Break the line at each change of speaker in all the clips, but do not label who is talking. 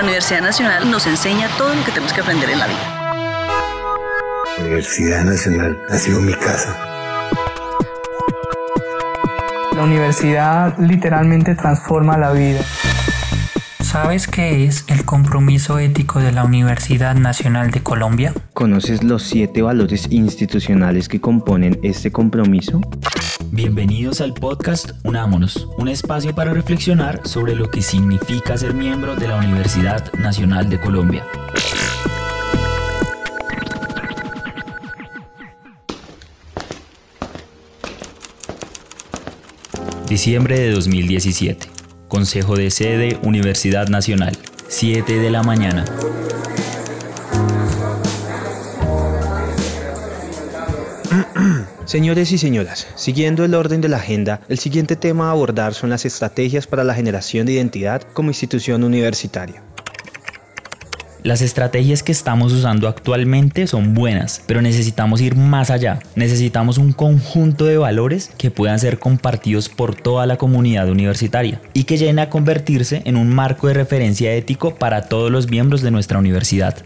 La Universidad Nacional nos enseña todo lo que tenemos que aprender en la vida.
La Universidad Nacional ha sido mi casa.
La universidad literalmente transforma la vida.
¿Sabes qué es el compromiso ético de la Universidad Nacional de Colombia?
¿Conoces los siete valores institucionales que componen este compromiso?
Bienvenidos al podcast Unámonos, un espacio para reflexionar sobre lo que significa ser miembro de la Universidad Nacional de Colombia. Diciembre de 2017. Consejo de sede Universidad Nacional. 7 de la mañana.
Señores y señoras, siguiendo el orden de la agenda, el siguiente tema a abordar son las estrategias para la generación de identidad como institución universitaria.
Las estrategias que estamos usando actualmente son buenas, pero necesitamos ir más allá. Necesitamos un conjunto de valores que puedan ser compartidos por toda la comunidad universitaria y que lleguen a convertirse en un marco de referencia ético para todos los miembros de nuestra universidad.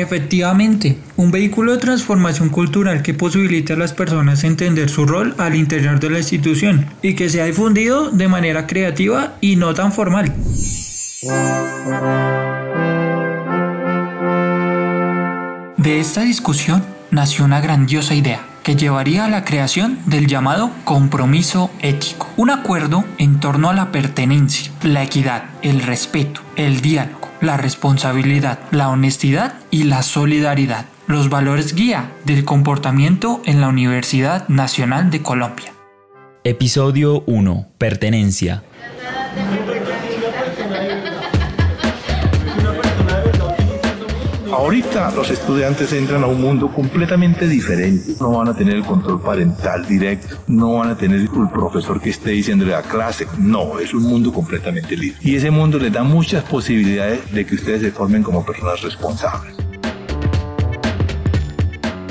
Efectivamente, un vehículo de transformación cultural que posibilite a las personas entender su rol al interior de la institución y que sea difundido de manera creativa y no tan formal. De esta discusión nació una grandiosa idea que llevaría a la creación del llamado compromiso ético, un acuerdo en torno a la pertenencia, la equidad, el respeto, el diálogo, la responsabilidad, la honestidad y la solidaridad, los valores guía del comportamiento en la Universidad Nacional de Colombia.
Episodio 1. Pertenencia.
Ahorita los estudiantes entran a un mundo completamente diferente. No van a tener el control parental directo, no van a tener el profesor que esté diciéndole a clase. No, es un mundo completamente libre. Y ese mundo les da muchas posibilidades de que ustedes se formen como personas responsables.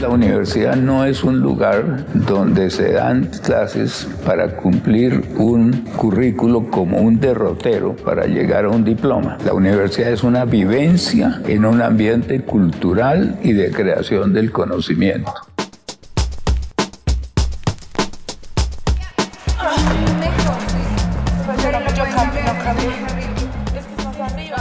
La universidad no es un lugar donde se dan clases para cumplir un currículo como un derrotero para llegar a un diploma. La universidad es una vivencia en un ambiente cultural y de creación del conocimiento.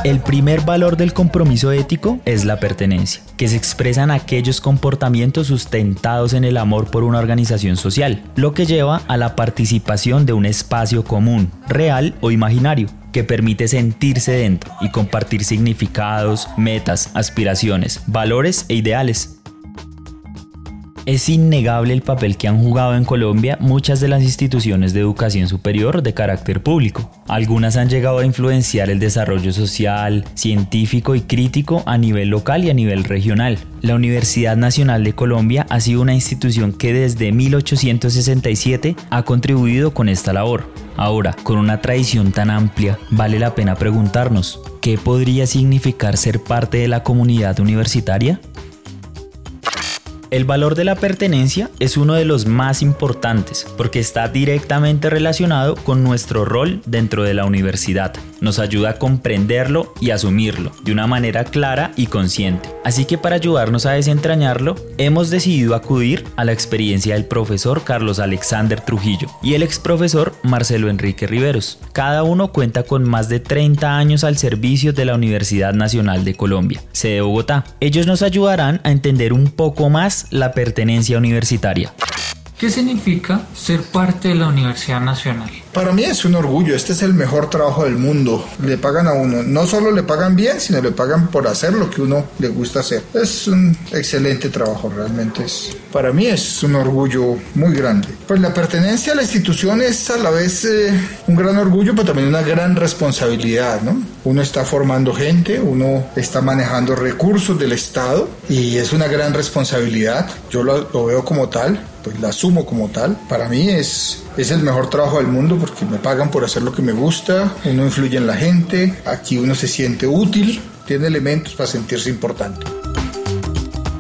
El primer valor del compromiso ético es la pertenencia, que se expresa en aquellos comportamientos sustentados en el amor por una organización social, lo que lleva a la participación de un espacio común, real o imaginario, que permite sentirse dentro y compartir significados, metas, aspiraciones, valores e ideales. Es innegable el papel que han jugado en Colombia muchas de las instituciones de educación superior de carácter público. Algunas han llegado a influenciar el desarrollo social, científico y crítico a nivel local y a nivel regional. La Universidad Nacional de Colombia ha sido una institución que desde 1867 ha contribuido con esta labor. Ahora, con una tradición tan amplia, vale la pena preguntarnos, ¿qué podría significar ser parte de la comunidad universitaria? El valor de la pertenencia es uno de los más importantes porque está directamente relacionado con nuestro rol dentro de la universidad. Nos ayuda a comprenderlo y asumirlo de una manera clara y consciente. Así que para ayudarnos a desentrañarlo, hemos decidido acudir a la experiencia del profesor Carlos Alexander Trujillo y el ex profesor Marcelo Enrique Riveros. Cada uno cuenta con más de 30 años al servicio de la Universidad Nacional de Colombia, sede Bogotá. Ellos nos ayudarán a entender un poco más la pertenencia universitaria.
¿Qué significa ser parte de la Universidad Nacional?
Para mí es un orgullo, este es el mejor trabajo del mundo. Le pagan a uno, no solo le pagan bien, sino le pagan por hacer lo que uno le gusta hacer. Es un excelente trabajo, realmente es. Para mí es un orgullo muy grande. Pues la pertenencia a la institución es a la vez eh, un gran orgullo, pero también una gran responsabilidad, ¿no? Uno está formando gente, uno está manejando recursos del Estado y es una gran responsabilidad. Yo lo, lo veo como tal pues la asumo como tal. Para mí es, es el mejor trabajo del mundo porque me pagan por hacer lo que me gusta, uno influye en la gente, aquí uno se siente útil, tiene elementos para sentirse importante.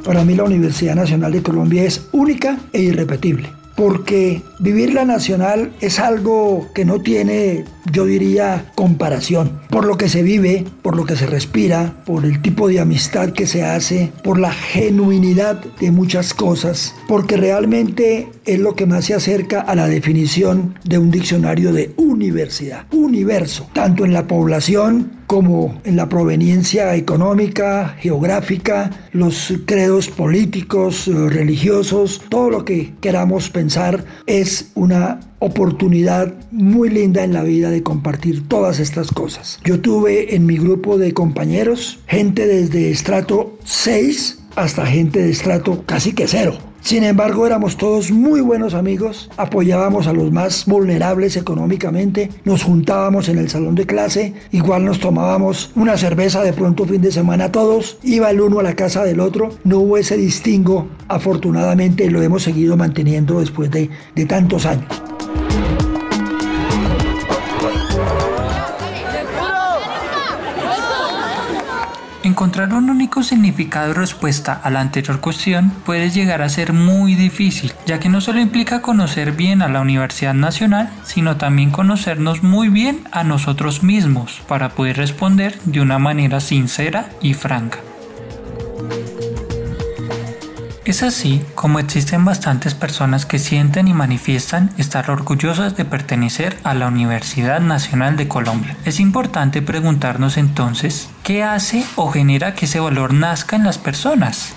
Para mí la Universidad Nacional de Colombia es única e irrepetible porque vivir la nacional es algo que no tiene, yo diría, comparación. Por lo que se vive, por lo que se respira, por el tipo de amistad que se hace, por la genuinidad de muchas cosas, porque realmente es lo que más se acerca a la definición de un diccionario de universidad, universo, tanto en la población como en la proveniencia económica, geográfica, los credos políticos, religiosos, todo lo que queramos pensar es una oportunidad muy linda en la vida de compartir todas estas cosas. Yo tuve en mi grupo de compañeros gente desde estrato 6 hasta gente de estrato casi que cero. Sin embargo, éramos todos muy buenos amigos, apoyábamos a los más vulnerables económicamente, nos juntábamos en el salón de clase, igual nos tomábamos una cerveza de pronto fin de semana todos, iba el uno a la casa del otro, no hubo ese distingo, afortunadamente lo hemos seguido manteniendo después de, de tantos años.
Encontrar un único significado y respuesta a la anterior cuestión puede llegar a ser muy difícil, ya que no solo implica conocer bien a la Universidad Nacional, sino también conocernos muy bien a nosotros mismos para poder responder de una manera sincera y franca. Es así como existen bastantes personas que sienten y manifiestan estar orgullosas de pertenecer a la Universidad Nacional de Colombia. Es importante preguntarnos entonces, ¿qué hace o genera que ese valor nazca en las personas?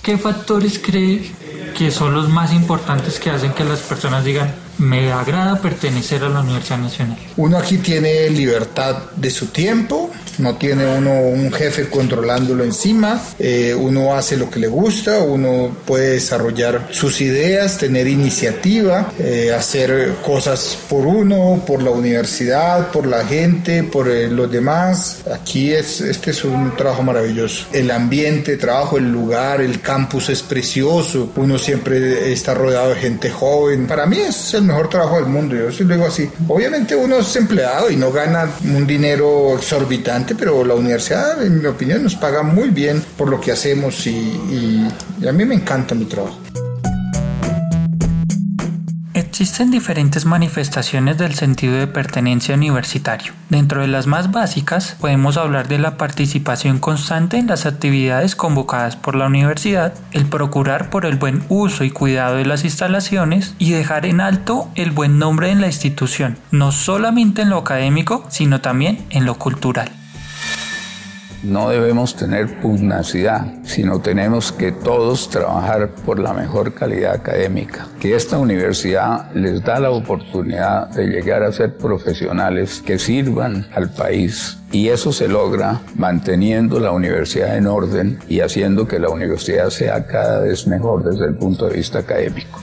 ¿Qué factores cree que son los más importantes que hacen que las personas digan, me agrada pertenecer a la Universidad Nacional.
Uno aquí tiene libertad de su tiempo, no tiene uno un jefe controlándolo encima, eh, uno hace lo que le gusta, uno puede desarrollar sus ideas, tener iniciativa, eh, hacer cosas por uno, por la universidad, por la gente, por eh, los demás. Aquí es, este es un trabajo maravilloso. El ambiente, trabajo, el lugar, el campus es precioso, uno siempre está rodeado de gente joven. Para mí es el mejor trabajo del mundo, yo sí lo así. Obviamente uno es empleado y no gana un dinero exorbitante, pero la universidad, en mi opinión, nos paga muy bien por lo que hacemos y a mí me encanta mi trabajo.
Existen diferentes manifestaciones del sentido de pertenencia universitario. Dentro de las más básicas podemos hablar de la participación constante en las actividades convocadas por la universidad, el procurar por el buen uso y cuidado de las instalaciones y dejar en alto el buen nombre en la institución, no solamente en lo académico, sino también en lo cultural.
No debemos tener pugnacidad, sino tenemos que todos trabajar por la mejor calidad académica. Que esta universidad les da la oportunidad de llegar a ser profesionales que sirvan al país. Y eso se logra manteniendo la universidad en orden y haciendo que la universidad sea cada vez mejor desde el punto de vista académico.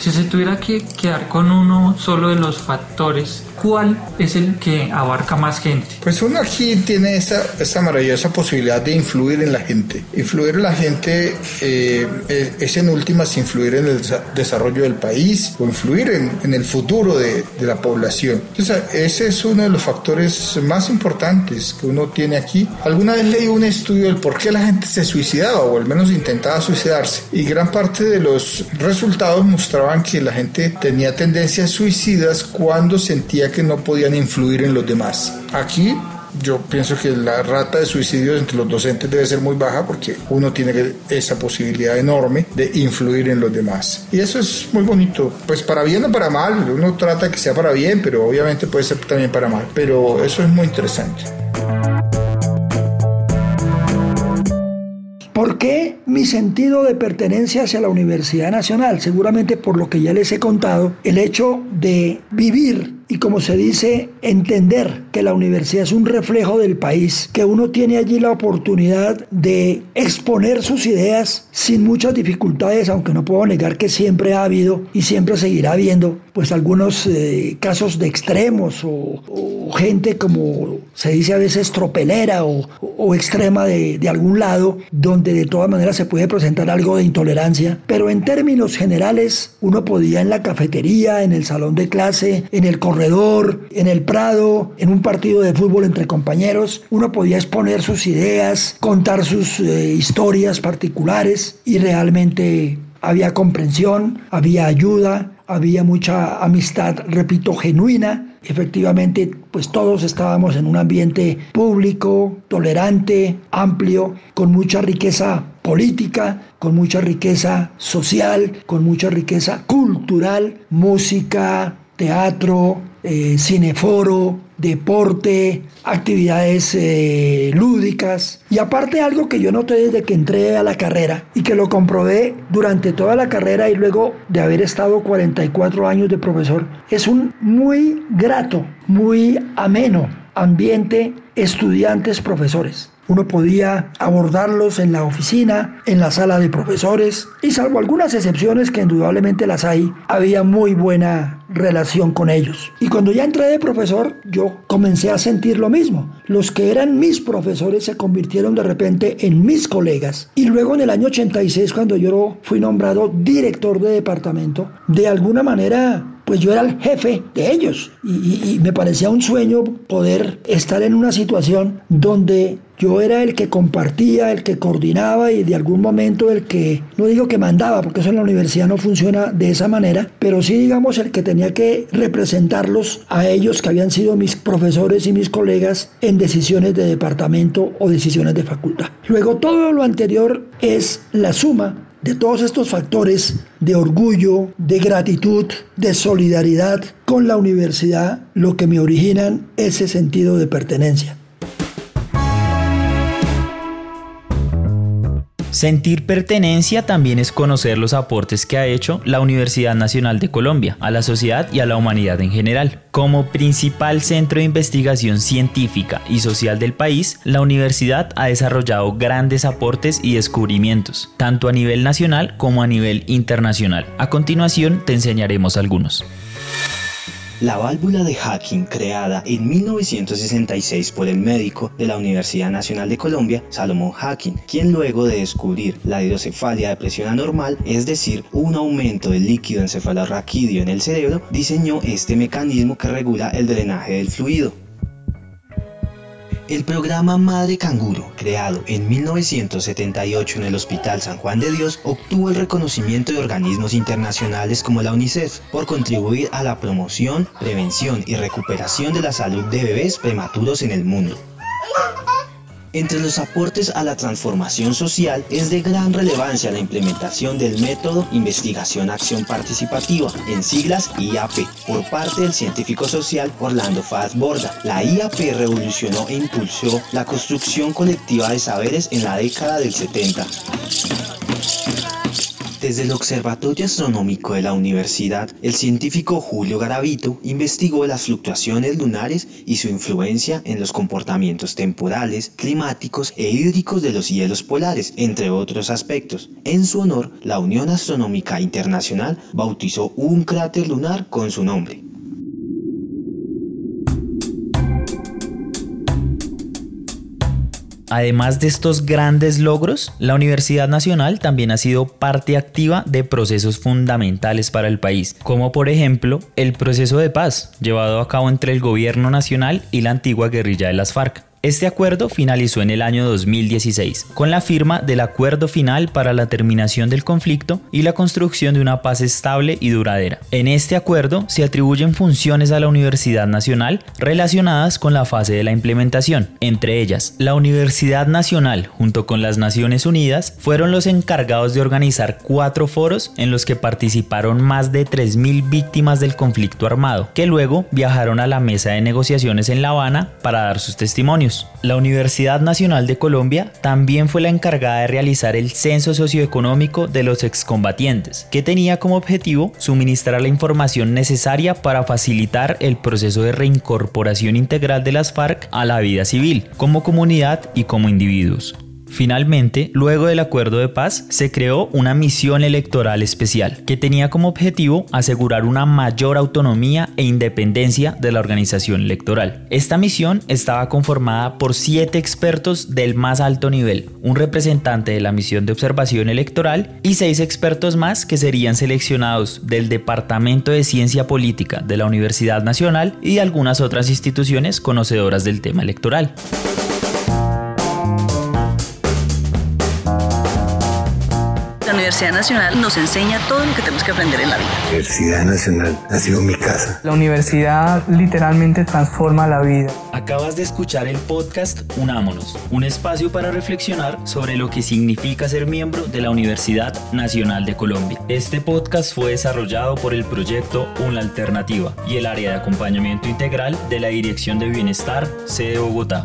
Si se tuviera que quedar con uno solo de los factores ¿cuál es el que abarca más gente?
Pues uno aquí tiene esa, esa maravillosa posibilidad de influir en la gente. Influir en la gente eh, es en últimas influir en el desarrollo del país o influir en, en el futuro de, de, la población. Entonces, ese es uno de los factores más importantes que uno tiene aquí. Alguna vez leí un estudio del por qué la gente se suicidaba o al menos intentaba suicidarse y gran parte de los resultados mostraban que la gente tenía tendencias suicidas cuando sentía que no podían influir en los demás. Aquí yo pienso que la rata de suicidios entre los docentes debe ser muy baja porque uno tiene esa posibilidad enorme de influir en los demás. Y eso es muy bonito, pues para bien o para mal, uno trata que sea para bien, pero obviamente puede ser también para mal, pero eso es muy interesante.
Qué mi sentido de pertenencia hacia la Universidad Nacional? Seguramente por lo que ya les he contado, el hecho de vivir y como se dice, entender que la universidad es un reflejo del país, que uno tiene allí la oportunidad de exponer sus ideas sin muchas dificultades, aunque no puedo negar que siempre ha habido y siempre seguirá habiendo, pues algunos eh, casos de extremos o, gente como se dice a veces tropelera o, extrema de, de algún lado, donde de todas maneras se puede presentar algo de intolerancia, pero en términos generales uno podía en la cafetería, en el salón de clase, en el corredor, en el Prado, en un partido de fútbol entre compañeros. Uno podía exponer sus ideas, contar sus eh, historias particulares y realmente había comprensión, había ayuda, había mucha amistad, repito, genuina. Efectivamente, pues todos estábamos en un ambiente público, tolerante, amplio, con mucha riqueza política, con mucha riqueza social, con mucha riqueza cultural, música, teatro, eh, cineforo, deporte, actividades eh, lúdicas. Y aparte algo que yo noté desde que entré a la carrera y que lo comprobé durante toda la carrera y luego de haber estado 44 años de profesor, es un muy grato, muy ameno ambiente estudiantes-profesores. Uno podía abordarlos en la oficina, en la sala de profesores, y salvo algunas excepciones que indudablemente las hay, había muy buena relación con ellos. Y cuando ya entré de profesor, yo comencé a sentir lo mismo. Los que eran mis profesores se convirtieron de repente en mis colegas. Y luego en el año 86, cuando yo fui nombrado director de departamento, de alguna manera pues yo era el jefe de ellos y, me parecía un sueño poder estar en una situación donde yo era el que compartía, el que coordinaba y de algún momento el que, no digo que mandaba, porque eso en la universidad no funciona de esa manera, pero sí digamos el que tenía que representarlos a ellos que habían sido mis profesores y mis colegas en decisiones de departamento o decisiones de facultad. Luego todo lo anterior es la suma de todos estos factores de orgullo, de gratitud, de solidaridad con la universidad, lo que me originan ese sentido de pertenencia.
Sentir pertenencia también es conocer los aportes que ha hecho la Universidad Nacional de Colombia a la sociedad y a la humanidad en general. Como principal centro de investigación científica y social del país, la universidad ha desarrollado grandes aportes y descubrimientos, tanto a nivel nacional como a nivel internacional. A continuación te enseñaremos algunos.
La válvula de Hacking, creada en 1966 por el médico de la Universidad Nacional de Colombia, Salomón Hacking, quien luego de descubrir la hidrocefalia de presión anormal, es decir, un aumento del líquido encefalorraquídeo en el cerebro, diseñó este mecanismo que regula el drenaje del fluido. El programa Madre Canguro, creado en 1978 en el Hospital San Juan de Dios, obtuvo el reconocimiento de organismos internacionales como la UNICEF por contribuir a la promoción, prevención y recuperación de la salud de bebés prematuros en el mundo. Entre los aportes a la transformación social es de gran relevancia la implementación del método Investigación-Acción Participativa, en siglas IAP, por parte del científico social Orlando Faz Borda. La IAP revolucionó e impulsó la construcción colectiva de saberes en la década del 70. Desde el Observatorio Astronómico de la Universidad, el científico Julio Garavito investigó las fluctuaciones lunares y su influencia en los comportamientos temporales, climáticos e hídricos de los hielos polares, entre otros aspectos. En su honor, la Unión Astronómica Internacional bautizó un cráter lunar con su nombre.
Además de estos grandes logros, la Universidad Nacional también ha sido parte activa de procesos fundamentales para el país, como por ejemplo el proceso de paz llevado a cabo entre el gobierno nacional y la antigua guerrilla de las FARC. Este acuerdo finalizó en el año 2016, con la firma del Acuerdo Final para la Terminación del Conflicto y la construcción de una paz estable y duradera. En este acuerdo se atribuyen funciones a la Universidad Nacional relacionadas con la fase de la implementación. Entre ellas, la Universidad Nacional, junto con las Naciones Unidas, fueron los encargados de organizar cuatro foros en los que participaron más de 3.000 víctimas del conflicto armado, que luego viajaron a la mesa de negociaciones en La Habana para dar sus testimonios. La Universidad Nacional de Colombia también fue la encargada de realizar el censo socioeconómico de los excombatientes, que tenía como objetivo suministrar la información necesaria para facilitar el proceso de reincorporación integral de las FARC a la vida civil, como comunidad y como individuos. Finalmente, luego del acuerdo de paz, se creó una misión electoral especial que tenía como objetivo asegurar una mayor autonomía e independencia de la organización electoral. Esta misión estaba conformada por siete expertos del más alto nivel, un representante de la misión de observación electoral y seis expertos más que serían seleccionados del Departamento de Ciencia Política de la Universidad Nacional y de algunas otras instituciones conocedoras del tema electoral.
Universidad Nacional nos enseña todo lo que tenemos que aprender en la vida.
La Universidad Nacional ha sido mi casa.
La universidad literalmente transforma la vida.
Acabas de escuchar el podcast Unámonos, un espacio para reflexionar sobre lo que significa ser miembro de la Universidad Nacional de Colombia. Este podcast fue desarrollado por el proyecto Una Alternativa y el área de acompañamiento integral de la Dirección de Bienestar, sede Bogotá.